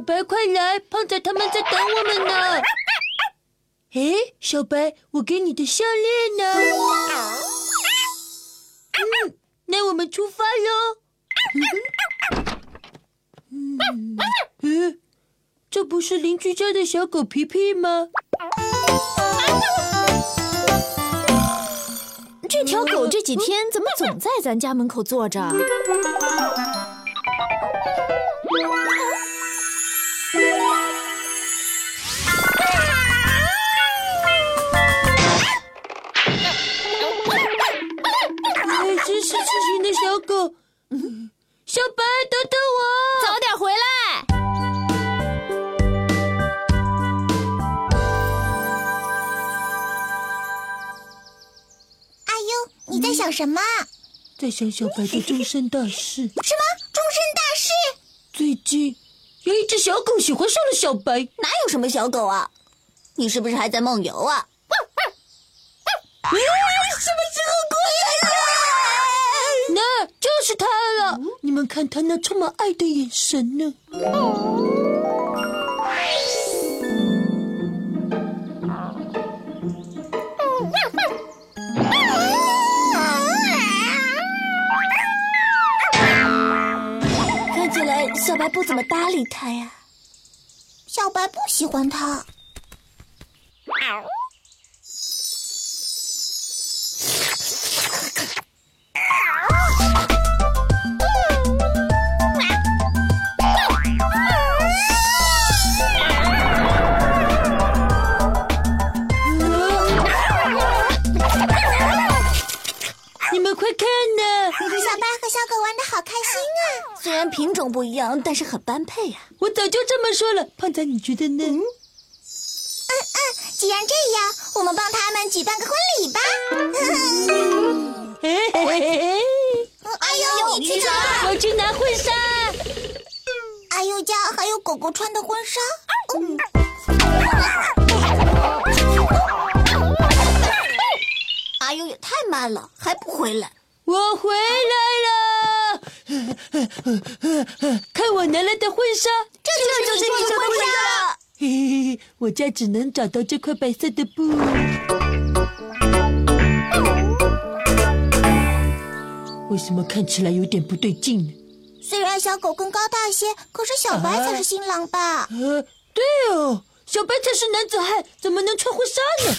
小白，快来！胖仔他们在等我们呢。哎，小白，我给你的项链呢？嗯，那我们出发喽。嗯，嗯，这不是邻居家的小狗皮皮吗？这条狗这几天怎么总在咱家门口坐着？你在想什么？在想小白的终身大事。什么终身大事？最近有一只小狗喜欢上了小白。哪有什么小狗啊？你是不是还在梦游啊？什么时候过来了？那就是他了。你们看他那充满爱的眼神呢。小白不怎么搭理他呀。小白不喜欢他。你们快看白和小狗玩的好开心啊！虽然品种不一样，但是很般配呀。我早就这么说了，胖仔，你觉得呢？嗯嗯，既然这样，我们帮他们举办个婚礼吧。哎呦，你去哪儿？我去拿婚纱。阿优家还有狗狗穿的婚纱。嗯阿优也太慢了，还不回来。我回来了，看我拿来的婚纱。这就是你的婚纱。嘿嘿嘿，我家只能找到这块白色的布。为什么看起来有点不对劲呢？虽然小狗更高大些，可是小白才是新郎吧？呃，对哦，小白才是男子汉，怎么能穿婚纱呢？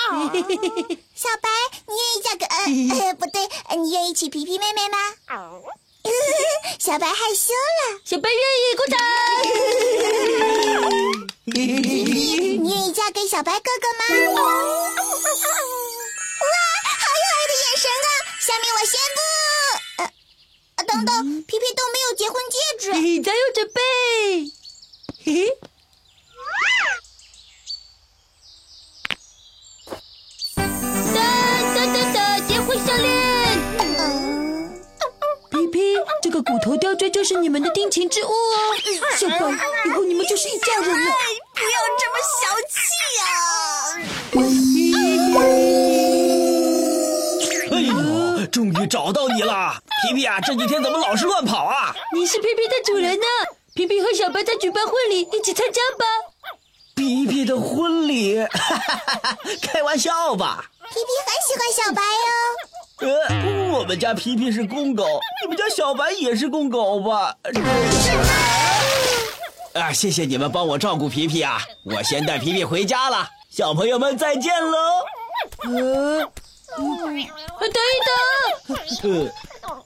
小白，你愿意嫁给呃呃不对，呃你愿意娶皮皮妹妹吗？小白害羞了。小白愿意，鼓掌。你愿意嫁给小白哥哥吗？哇，好有爱的眼神啊！下面我宣布，等等，皮皮都没有结婚戒指。嘿早有准备。嘿嘿。这个骨头吊坠就是你们的定情之物哦。小白，以后你们就是一家人了。不要这么小气呀、哎呦，终于找到你了，皮皮啊！这几天怎么老是乱跑啊？你是皮皮的主人呢。皮皮和小白在举办婚礼，一起参加吧。皮皮的婚礼，哈哈哈！开玩笑吧？皮皮很喜欢小白哟。呃，我们家皮皮是公狗，你们家小白也是公狗吧？啊，谢谢你们帮我照顾皮皮啊！我先带皮皮回家了，小朋友们再见喽。呃，呃等一等，呃，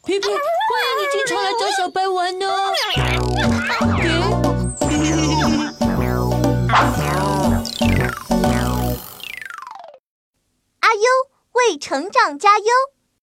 皮皮，欢迎你经常来找小白玩哦。阿优为成长加油。